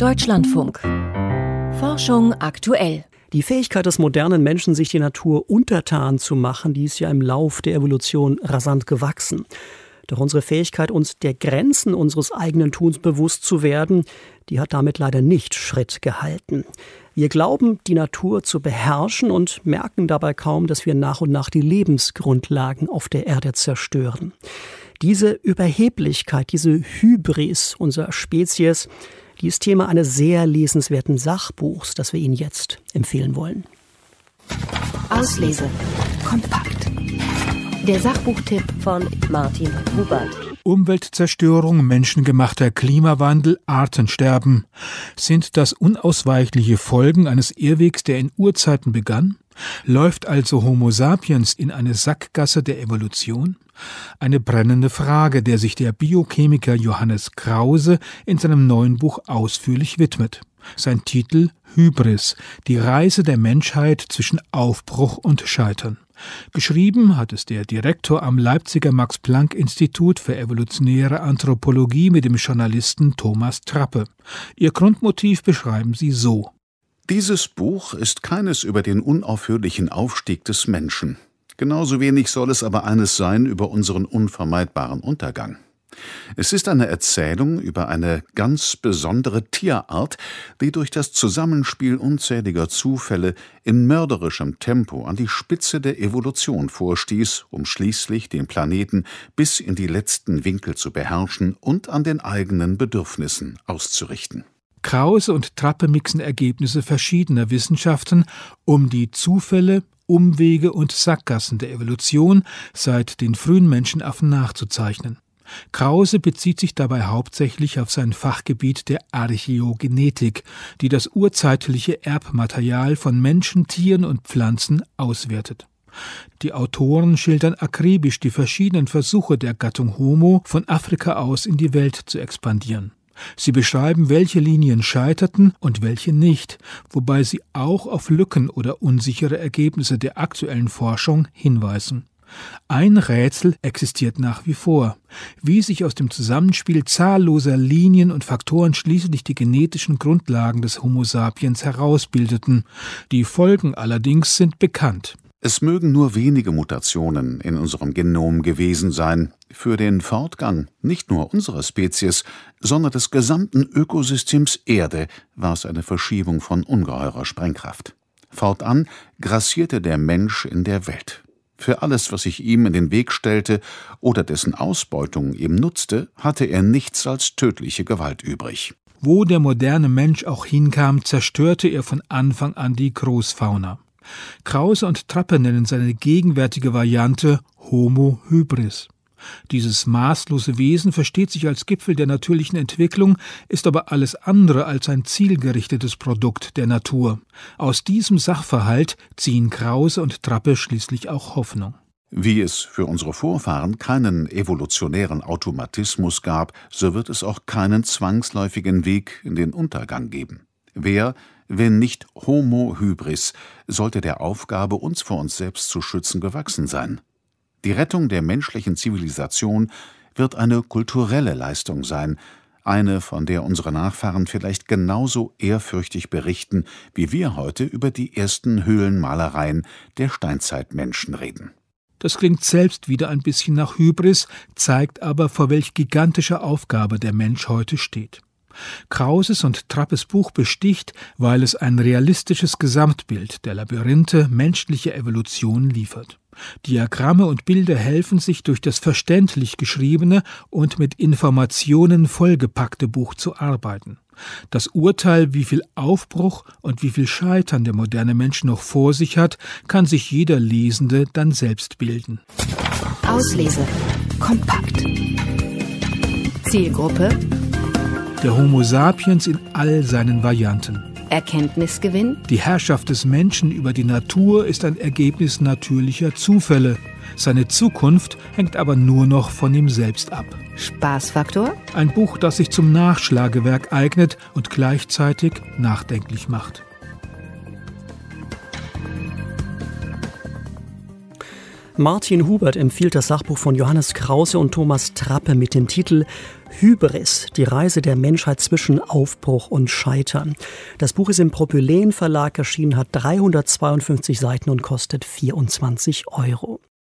Deutschlandfunk. Forschung aktuell. Die Fähigkeit des modernen Menschen, sich die Natur untertan zu machen, die ist ja im Lauf der Evolution rasant gewachsen. Doch unsere Fähigkeit, uns der Grenzen unseres eigenen Tuns bewusst zu werden, die hat damit leider nicht Schritt gehalten. Wir glauben, die Natur zu beherrschen und merken dabei kaum, dass wir nach und nach die Lebensgrundlagen auf der Erde zerstören. Diese Überheblichkeit, diese Hybris unserer Spezies, die ist Thema eines sehr lesenswerten Sachbuchs, das wir Ihnen jetzt empfehlen wollen. Auslese. Kompakt. Der Sachbuchtipp von Martin Hubert. Umweltzerstörung, menschengemachter Klimawandel, Artensterben. Sind das unausweichliche Folgen eines Irrwegs, der in Urzeiten begann? Läuft also Homo sapiens in eine Sackgasse der Evolution? Eine brennende Frage, der sich der Biochemiker Johannes Krause in seinem neuen Buch ausführlich widmet. Sein Titel Hybris, die Reise der Menschheit zwischen Aufbruch und Scheitern. Geschrieben hat es der Direktor am Leipziger Max Planck Institut für evolutionäre Anthropologie mit dem Journalisten Thomas Trappe. Ihr Grundmotiv beschreiben sie so. Dieses Buch ist keines über den unaufhörlichen Aufstieg des Menschen. Genauso wenig soll es aber eines sein über unseren unvermeidbaren Untergang. Es ist eine Erzählung über eine ganz besondere Tierart, die durch das Zusammenspiel unzähliger Zufälle in mörderischem Tempo an die Spitze der Evolution vorstieß, um schließlich den Planeten bis in die letzten Winkel zu beherrschen und an den eigenen Bedürfnissen auszurichten. Krause und Trappe mixen Ergebnisse verschiedener Wissenschaften, um die Zufälle, Umwege und Sackgassen der Evolution seit den frühen Menschenaffen nachzuzeichnen. Krause bezieht sich dabei hauptsächlich auf sein Fachgebiet der Archäogenetik, die das urzeitliche Erbmaterial von Menschen, Tieren und Pflanzen auswertet. Die Autoren schildern akribisch die verschiedenen Versuche der Gattung Homo, von Afrika aus in die Welt zu expandieren. Sie beschreiben, welche Linien scheiterten und welche nicht, wobei sie auch auf Lücken oder unsichere Ergebnisse der aktuellen Forschung hinweisen. Ein Rätsel existiert nach wie vor, wie sich aus dem Zusammenspiel zahlloser Linien und Faktoren schließlich die genetischen Grundlagen des Homo sapiens herausbildeten. Die Folgen allerdings sind bekannt. Es mögen nur wenige Mutationen in unserem Genom gewesen sein. Für den Fortgang nicht nur unserer Spezies, sondern des gesamten Ökosystems Erde war es eine Verschiebung von ungeheurer Sprengkraft. Fortan grassierte der Mensch in der Welt. Für alles, was sich ihm in den Weg stellte oder dessen Ausbeutung ihm nutzte, hatte er nichts als tödliche Gewalt übrig. Wo der moderne Mensch auch hinkam, zerstörte er von Anfang an die Großfauna. Krause und Trappe nennen seine gegenwärtige Variante Homo hybris. Dieses maßlose Wesen versteht sich als Gipfel der natürlichen Entwicklung, ist aber alles andere als ein zielgerichtetes Produkt der Natur. Aus diesem Sachverhalt ziehen Krause und Trappe schließlich auch Hoffnung. Wie es für unsere Vorfahren keinen evolutionären Automatismus gab, so wird es auch keinen zwangsläufigen Weg in den Untergang geben. Wer wenn nicht Homo hybris, sollte der Aufgabe, uns vor uns selbst zu schützen, gewachsen sein. Die Rettung der menschlichen Zivilisation wird eine kulturelle Leistung sein, eine, von der unsere Nachfahren vielleicht genauso ehrfürchtig berichten, wie wir heute über die ersten Höhlenmalereien der Steinzeitmenschen reden. Das klingt selbst wieder ein bisschen nach Hybris, zeigt aber, vor welch gigantischer Aufgabe der Mensch heute steht. Krauses und Trappes Buch besticht, weil es ein realistisches Gesamtbild der Labyrinthe menschlicher Evolution liefert. Diagramme und Bilder helfen sich durch das verständlich geschriebene und mit Informationen vollgepackte Buch zu arbeiten. Das Urteil, wie viel Aufbruch und wie viel Scheitern der moderne Mensch noch vor sich hat, kann sich jeder Lesende dann selbst bilden. Auslese. Kompakt. Zielgruppe der Homo sapiens in all seinen Varianten. Erkenntnisgewinn? Die Herrschaft des Menschen über die Natur ist ein Ergebnis natürlicher Zufälle. Seine Zukunft hängt aber nur noch von ihm selbst ab. Spaßfaktor? Ein Buch, das sich zum Nachschlagewerk eignet und gleichzeitig nachdenklich macht. Martin Hubert empfiehlt das Sachbuch von Johannes Krause und Thomas Trappe mit dem Titel Hybris, die Reise der Menschheit zwischen Aufbruch und Scheitern. Das Buch ist im Propylen Verlag erschienen, hat 352 Seiten und kostet 24 Euro.